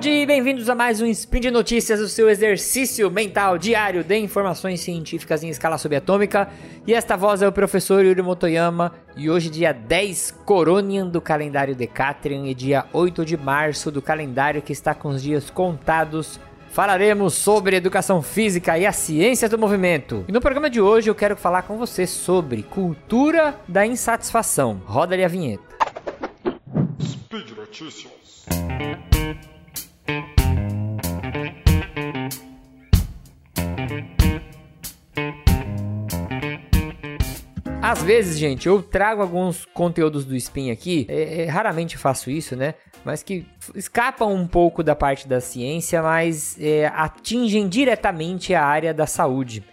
dia e bem-vindos a mais um Spin de Notícias, o seu exercício mental diário de informações científicas em escala subatômica. E esta voz é o professor Yuri Motoyama, e hoje dia 10 Coronian do calendário Decatrian e dia 8 de março do calendário que está com os dias contados. Falaremos sobre educação física e a ciência do movimento. E no programa de hoje eu quero falar com você sobre cultura da insatisfação. Roda ali a vinheta. Speed Notícias. Às vezes, gente, eu trago alguns conteúdos do Spin aqui, é, é, raramente faço isso, né? Mas que escapam um pouco da parte da ciência, mas é, atingem diretamente a área da saúde.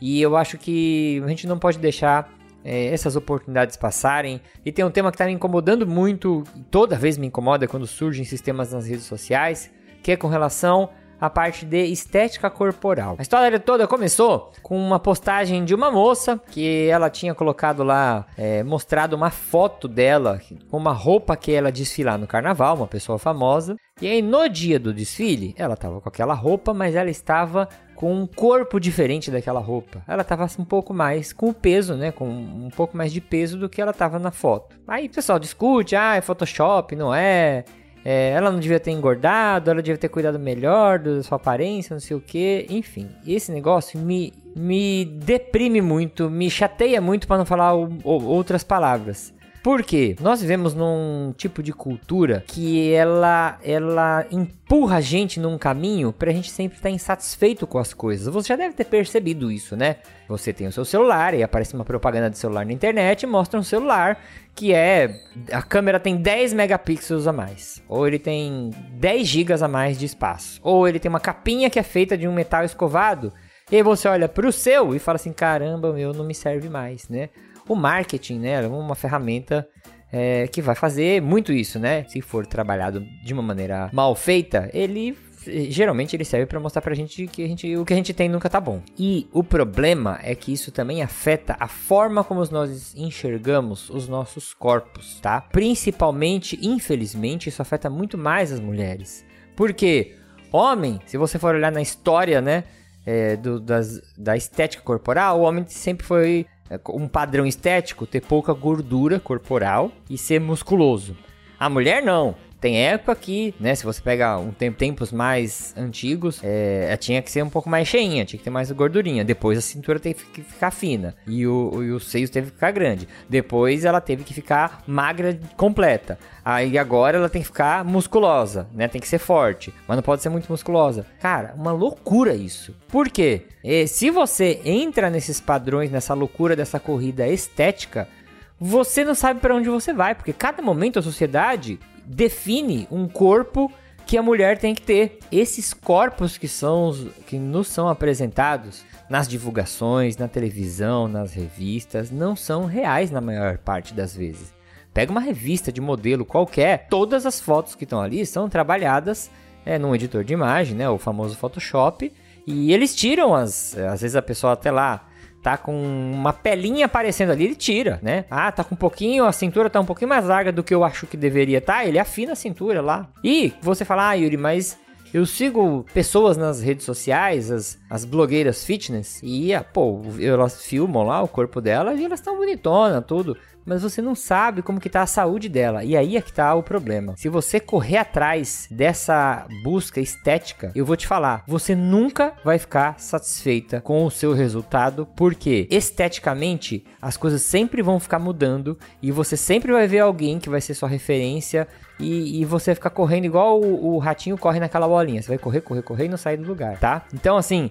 E eu acho que a gente não pode deixar é, essas oportunidades passarem. E tem um tema que está me incomodando muito, toda vez me incomoda quando surgem sistemas nas redes sociais, que é com relação a parte de estética corporal. A história toda começou com uma postagem de uma moça que ela tinha colocado lá, é, mostrado uma foto dela com uma roupa que ela desfilar no carnaval, uma pessoa famosa. E aí no dia do desfile, ela estava com aquela roupa, mas ela estava com um corpo diferente daquela roupa. Ela estava um pouco mais com o peso, né? Com um pouco mais de peso do que ela estava na foto. Aí o pessoal discute, ah, é Photoshop, não é? É, ela não devia ter engordado, ela devia ter cuidado melhor da sua aparência, não sei o que. Enfim, esse negócio me, me deprime muito, me chateia muito para não falar o, o, outras palavras. Por quê? Nós vivemos num tipo de cultura que ela, ela empurra a gente num caminho pra gente sempre estar insatisfeito com as coisas. Você já deve ter percebido isso, né? Você tem o seu celular e aparece uma propaganda de celular na internet mostra um celular que é a câmera tem 10 megapixels a mais, ou ele tem 10 gigas a mais de espaço, ou ele tem uma capinha que é feita de um metal escovado. E aí você olha pro seu e fala assim: "Caramba, meu não me serve mais", né? O marketing, né, é uma ferramenta é, que vai fazer muito isso, né? Se for trabalhado de uma maneira mal feita, ele geralmente ele serve para mostrar pra gente que a gente, o que a gente tem nunca tá bom. E o problema é que isso também afeta a forma como nós enxergamos os nossos corpos, tá? Principalmente, infelizmente, isso afeta muito mais as mulheres. Porque homem, se você for olhar na história, né, é, do, das, da estética corporal, o homem sempre foi um padrão estético ter pouca gordura corporal e ser musculoso. A mulher não. Tem época que, né, se você pega um tempo, tempos mais antigos, é, tinha que ser um pouco mais cheinha, tinha que ter mais gordurinha. Depois a cintura teve que ficar fina e o, e o seio teve que ficar grande. Depois ela teve que ficar magra completa. Aí agora ela tem que ficar musculosa, né? Tem que ser forte, mas não pode ser muito musculosa. Cara, uma loucura isso. Por quê? E se você entra nesses padrões, nessa loucura dessa corrida estética, você não sabe para onde você vai, porque cada momento a sociedade define um corpo que a mulher tem que ter. Esses corpos que são que nos são apresentados nas divulgações, na televisão, nas revistas, não são reais na maior parte das vezes. Pega uma revista de modelo qualquer, todas as fotos que estão ali são trabalhadas é, num editor de imagem, né, o famoso Photoshop, e eles tiram as, às vezes a pessoa até lá tá com uma pelinha aparecendo ali, ele tira, né? Ah, tá com um pouquinho, a cintura tá um pouquinho mais larga do que eu acho que deveria tá, ele afina a cintura lá. E você fala, ah, Yuri, mas eu sigo pessoas nas redes sociais, as, as blogueiras fitness, e, ah, pô, elas filmam lá o corpo delas e elas estão bonitonas, tudo mas você não sabe como que tá a saúde dela. E aí é que tá o problema. Se você correr atrás dessa busca estética, eu vou te falar, você nunca vai ficar satisfeita com o seu resultado, porque esteticamente as coisas sempre vão ficar mudando e você sempre vai ver alguém que vai ser sua referência e, e você ficar correndo igual o, o ratinho corre naquela bolinha. Você vai correr, correr, correr e não sair do lugar, tá? Então, assim,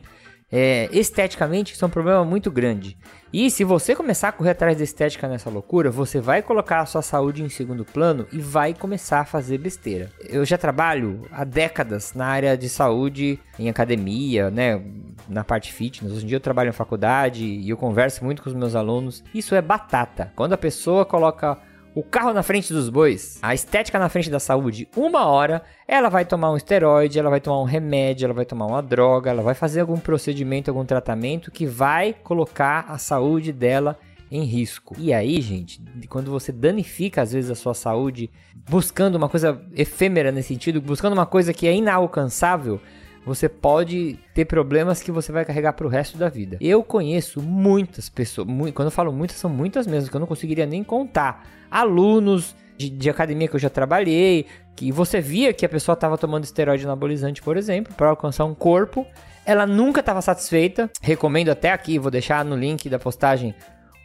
é, esteticamente isso é um problema muito grande. E se você começar a correr atrás da estética nessa loucura, você vai colocar a sua saúde em segundo plano e vai começar a fazer besteira. Eu já trabalho há décadas na área de saúde, em academia, né, na parte fitness. Hoje em dia eu trabalho em faculdade e eu converso muito com os meus alunos. Isso é batata. Quando a pessoa coloca o carro na frente dos bois, a estética na frente da saúde, uma hora, ela vai tomar um esteroide, ela vai tomar um remédio, ela vai tomar uma droga, ela vai fazer algum procedimento, algum tratamento que vai colocar a saúde dela em risco. E aí, gente, quando você danifica às vezes a sua saúde, buscando uma coisa efêmera nesse sentido, buscando uma coisa que é inalcançável, você pode ter problemas que você vai carregar para o resto da vida. Eu conheço muitas pessoas, muito, quando eu falo muitas, são muitas mesmo, que eu não conseguiria nem contar. Alunos de, de academia que eu já trabalhei, que você via que a pessoa estava tomando esteroide anabolizante, por exemplo, para alcançar um corpo. Ela nunca estava satisfeita. Recomendo até aqui, vou deixar no link da postagem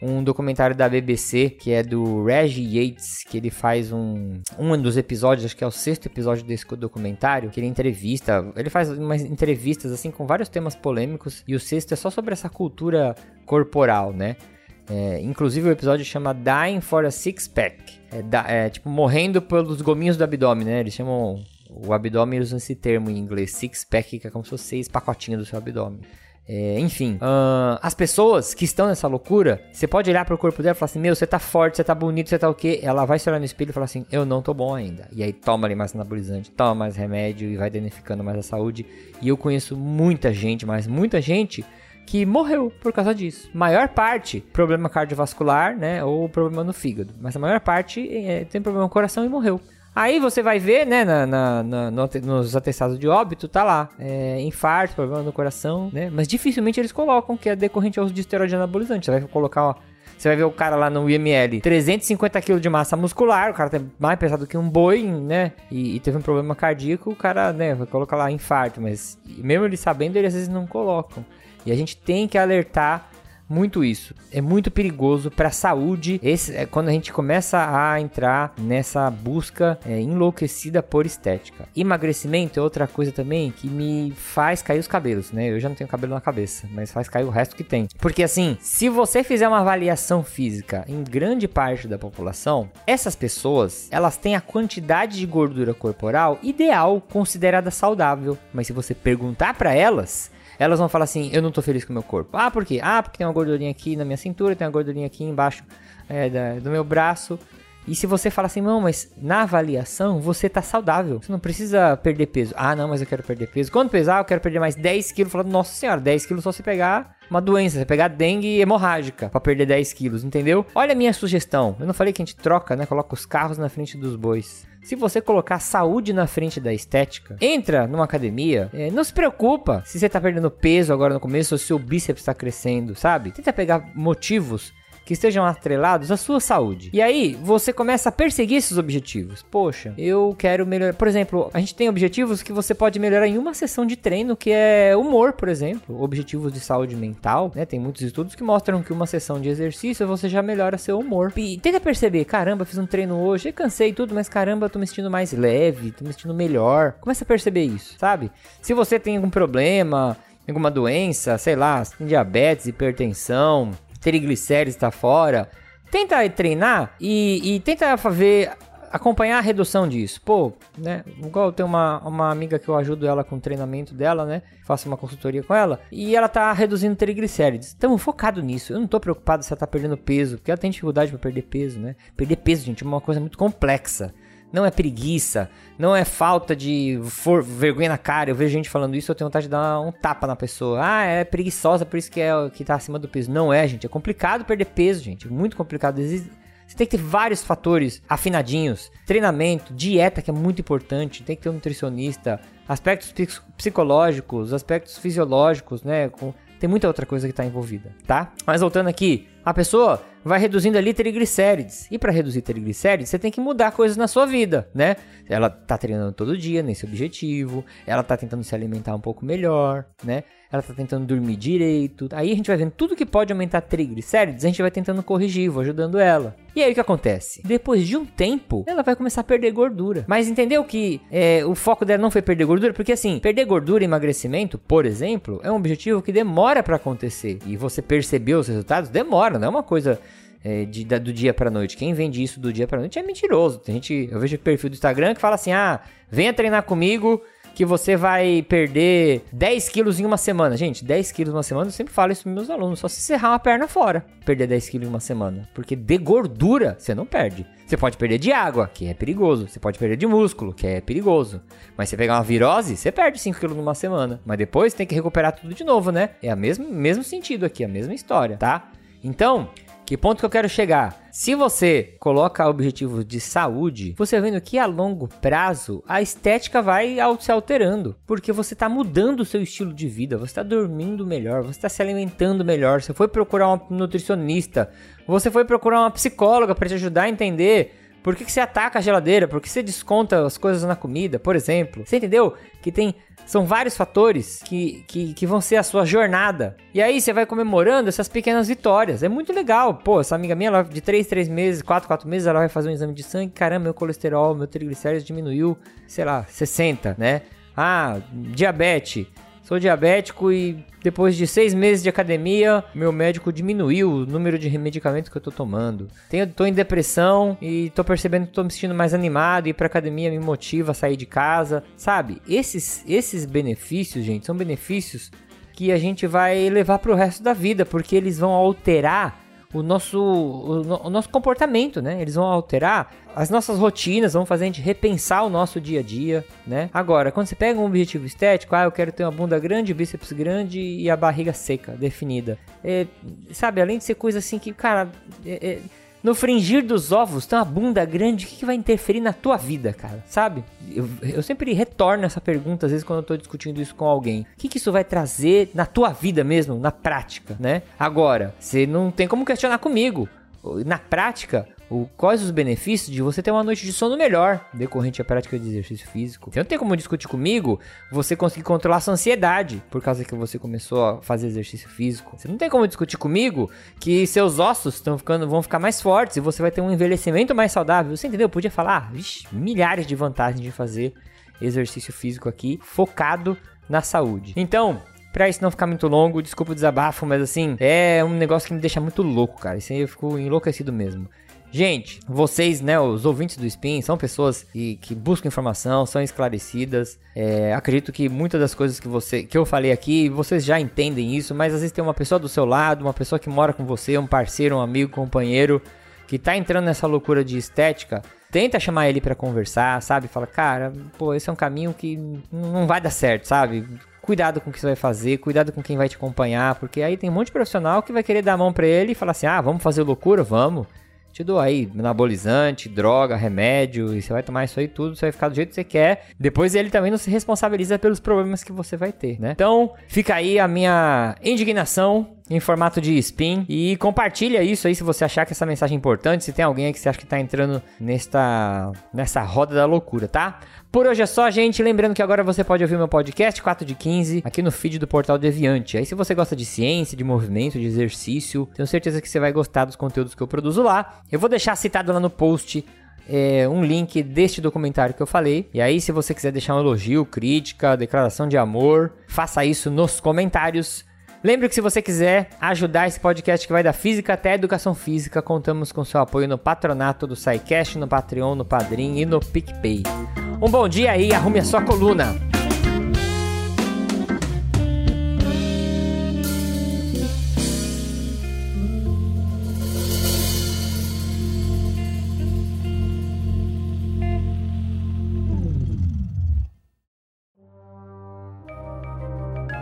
um documentário da BBC, que é do Reggie Yates, que ele faz um, um dos episódios, acho que é o sexto episódio desse documentário, que ele entrevista, ele faz umas entrevistas assim com vários temas polêmicos, e o sexto é só sobre essa cultura corporal, né? É, inclusive o episódio chama Dying for a Six Pack. É, é, tipo, morrendo pelos gominhos do abdômen, né? Eles chamam. O abdômen usa esse termo em inglês, six pack, que é como se fosse seis pacotinhos do seu abdômen. É, enfim, uh, as pessoas que estão nessa loucura, você pode olhar pro corpo dela e falar assim: Meu, você tá forte, você tá bonito, você tá o quê? Ela vai se olhar no espelho e falar assim: Eu não tô bom ainda. E aí toma ali mais anabolizante, toma mais remédio e vai danificando mais a saúde. E eu conheço muita gente, mas muita gente que morreu por causa disso. Maior parte, problema cardiovascular, né? Ou problema no fígado. Mas a maior parte é, tem problema no coração e morreu. Aí você vai ver, né, na, na, na no, nos atestados de óbito, tá lá, é, infarto, problema no coração, né? Mas dificilmente eles colocam que é decorrente ao uso de esteroide anabolizante. Você vai colocar, ó, você vai ver o cara lá no IML, 350 kg de massa muscular, o cara tem mais pesado que um boi, né? E, e, teve um problema cardíaco, o cara, né, vai colocar lá infarto, mas mesmo ele sabendo, eles às vezes não colocam. E a gente tem que alertar muito isso. É muito perigoso para a saúde. Esse é quando a gente começa a entrar nessa busca é, enlouquecida por estética. Emagrecimento é outra coisa também que me faz cair os cabelos, né? Eu já não tenho cabelo na cabeça, mas faz cair o resto que tem. Porque assim, se você fizer uma avaliação física em grande parte da população, essas pessoas, elas têm a quantidade de gordura corporal ideal considerada saudável. Mas se você perguntar para elas, elas vão falar assim: eu não tô feliz com o meu corpo. Ah, por quê? Ah, porque tem uma gordurinha aqui na minha cintura, tem uma gordurinha aqui embaixo é, da, do meu braço. E se você fala assim, não, mas na avaliação você tá saudável. Você não precisa perder peso. Ah, não, mas eu quero perder peso. Quando pesar, eu quero perder mais 10 quilos. Falando, nossa senhora, 10 quilos só se pegar uma doença, você pegar dengue hemorrágica para perder 10 quilos, entendeu? Olha a minha sugestão. Eu não falei que a gente troca, né? Coloca os carros na frente dos bois. Se você colocar saúde na frente da estética, entra numa academia, é, não se preocupa se você tá perdendo peso agora no começo ou se o bíceps está crescendo, sabe? Tenta pegar motivos que estejam atrelados à sua saúde. E aí você começa a perseguir esses objetivos. Poxa, eu quero melhorar. Por exemplo, a gente tem objetivos que você pode melhorar em uma sessão de treino, que é humor, por exemplo, objetivos de saúde mental, né? Tem muitos estudos que mostram que uma sessão de exercício você já melhora seu humor. E tenta perceber, caramba, fiz um treino hoje, cansei tudo, mas caramba, tô me sentindo mais leve, tô me sentindo melhor. Começa a perceber isso, sabe? Se você tem algum problema, alguma doença, sei lá, diabetes, hipertensão, triglicérides está fora. Tenta treinar e, e tenta ver acompanhar a redução disso. Pô, né? Igual eu tenho uma, uma amiga que eu ajudo ela com o treinamento dela, né? Faço uma consultoria com ela. E ela tá reduzindo triglicérides. Estamos focado nisso. Eu não tô preocupado se ela tá perdendo peso, porque ela tem dificuldade para perder peso, né? Perder peso, gente, é uma coisa muito complexa. Não é preguiça, não é falta de for, vergonha na cara. Eu vejo gente falando isso, eu tenho vontade de dar um tapa na pessoa. Ah, é preguiçosa, por isso que é que tá acima do peso. Não é, gente. É complicado perder peso, gente. Muito complicado. Você tem que ter vários fatores afinadinhos. Treinamento, dieta, que é muito importante. Tem que ter um nutricionista. Aspectos psicológicos, aspectos fisiológicos, né? Tem muita outra coisa que está envolvida, tá? Mas voltando aqui, a pessoa vai reduzindo ali triglicérides. E para reduzir triglicérides, você tem que mudar coisas na sua vida, né? Ela tá treinando todo dia nesse objetivo, ela tá tentando se alimentar um pouco melhor, né? Ela tá tentando dormir direito. Aí a gente vai vendo tudo que pode aumentar triglicérides, a gente vai tentando corrigir, vou ajudando ela. E aí o que acontece? Depois de um tempo, ela vai começar a perder gordura. Mas entendeu que é, o foco dela não foi perder gordura? Porque assim, perder gordura e emagrecimento, por exemplo, é um objetivo que demora para acontecer. E você percebeu os resultados? Demora, não é uma coisa é, de, da, do dia para noite. Quem vende isso do dia para noite é mentiroso. Tem gente, eu vejo o perfil do Instagram que fala assim: "Ah, venha treinar comigo que você vai perder 10 quilos em uma semana". Gente, 10 quilos em uma semana, eu sempre falo isso para meus alunos, só se serrar uma perna fora, perder 10 quilos em uma semana, porque de gordura você não perde. Você pode perder de água, que é perigoso. Você pode perder de músculo, que é perigoso. Mas você pegar uma virose, você perde 5 quilos numa semana. Mas depois tem que recuperar tudo de novo, né? É o mesmo, mesmo sentido aqui, a mesma história, tá? Então, Que ponto que eu quero chegar? Se você coloca objetivos de saúde, você vendo que a longo prazo a estética vai se alterando, porque você está mudando o seu estilo de vida, você está dormindo melhor, você está se alimentando melhor, você foi procurar um nutricionista, você foi procurar uma psicóloga para te ajudar a entender por que, que você ataca a geladeira? Por que você desconta as coisas na comida, por exemplo? Você entendeu? Que tem. São vários fatores que, que, que vão ser a sua jornada. E aí você vai comemorando essas pequenas vitórias. É muito legal. Pô, essa amiga minha, ela, de 3, 3 meses, 4, 4 meses, ela vai fazer um exame de sangue. Caramba, meu colesterol, meu triglicéridos diminuiu, sei lá, 60, né? Ah, diabetes. Sou diabético e depois de seis meses de academia, meu médico diminuiu o número de medicamentos que eu tô tomando. Tenho, tô em depressão e tô percebendo que tô me sentindo mais animado. Ir pra academia me motiva a sair de casa. Sabe? Esses, esses benefícios, gente, são benefícios que a gente vai levar pro resto da vida, porque eles vão alterar o nosso, o, o, nosso comportamento, né? Eles vão alterar as nossas rotinas, vão fazer a gente repensar o nosso dia a dia, né? Agora, quando você pega um objetivo estético, ah, eu quero ter uma bunda grande, bíceps grande e a barriga seca, definida. É, sabe, além de ser coisa assim que, cara, é, é, no fringir dos ovos tem uma bunda grande, o que, que vai interferir na tua vida, cara? Sabe? Eu, eu, sempre retorno essa pergunta, às vezes, quando eu tô discutindo isso com alguém. O que, que isso vai trazer na tua vida mesmo, na prática, né? Agora, você não tem como questionar comigo. Na prática, o, quais os benefícios de você ter uma noite de sono melhor decorrente à prática de exercício físico. Você não tem como discutir comigo você conseguir controlar sua ansiedade por causa que você começou a fazer exercício físico. Você não tem como discutir comigo que seus ossos estão ficando, vão ficar mais fortes e você vai ter um envelhecimento mais saudável. Você entendeu? Eu podia falar ah, vixe, milhares de vantagens de fazer exercício físico aqui focado na saúde. Então, Pra isso não ficar muito longo, desculpa o desabafo, mas assim, é um negócio que me deixa muito louco, cara. Isso aí eu fico enlouquecido mesmo. Gente, vocês, né, os ouvintes do Spin, são pessoas que, que buscam informação, são esclarecidas. É, acredito que muitas das coisas que, você, que eu falei aqui, vocês já entendem isso, mas às vezes tem uma pessoa do seu lado, uma pessoa que mora com você, um parceiro, um amigo, companheiro, que tá entrando nessa loucura de estética. Tenta chamar ele para conversar, sabe? Fala, cara, pô, esse é um caminho que não vai dar certo, sabe? cuidado com o que você vai fazer, cuidado com quem vai te acompanhar, porque aí tem um monte de profissional que vai querer dar a mão para ele e falar assim: "Ah, vamos fazer loucura, vamos" te dou aí anabolizante, droga, remédio, e você vai tomar isso aí tudo, você vai ficar do jeito que você quer. Depois ele também não se responsabiliza pelos problemas que você vai ter, né? Então, fica aí a minha indignação em formato de spin e compartilha isso aí se você achar que essa mensagem é importante, se tem alguém aí que você acha que tá entrando nesta nessa roda da loucura, tá? Por hoje é só, gente. Lembrando que agora você pode ouvir meu podcast 4 de 15 aqui no feed do Portal Deviante. Aí se você gosta de ciência, de movimento, de exercício, tenho certeza que você vai gostar dos conteúdos que eu produzo lá. Eu vou deixar citado lá no post é, um link deste documentário que eu falei. E aí, se você quiser deixar um elogio, crítica, declaração de amor, faça isso nos comentários. Lembre que se você quiser ajudar esse podcast que vai da física até a educação física, contamos com seu apoio no patronato do SciCast, no Patreon, no Padrim e no PicPay. Um bom dia aí, arrume a sua coluna.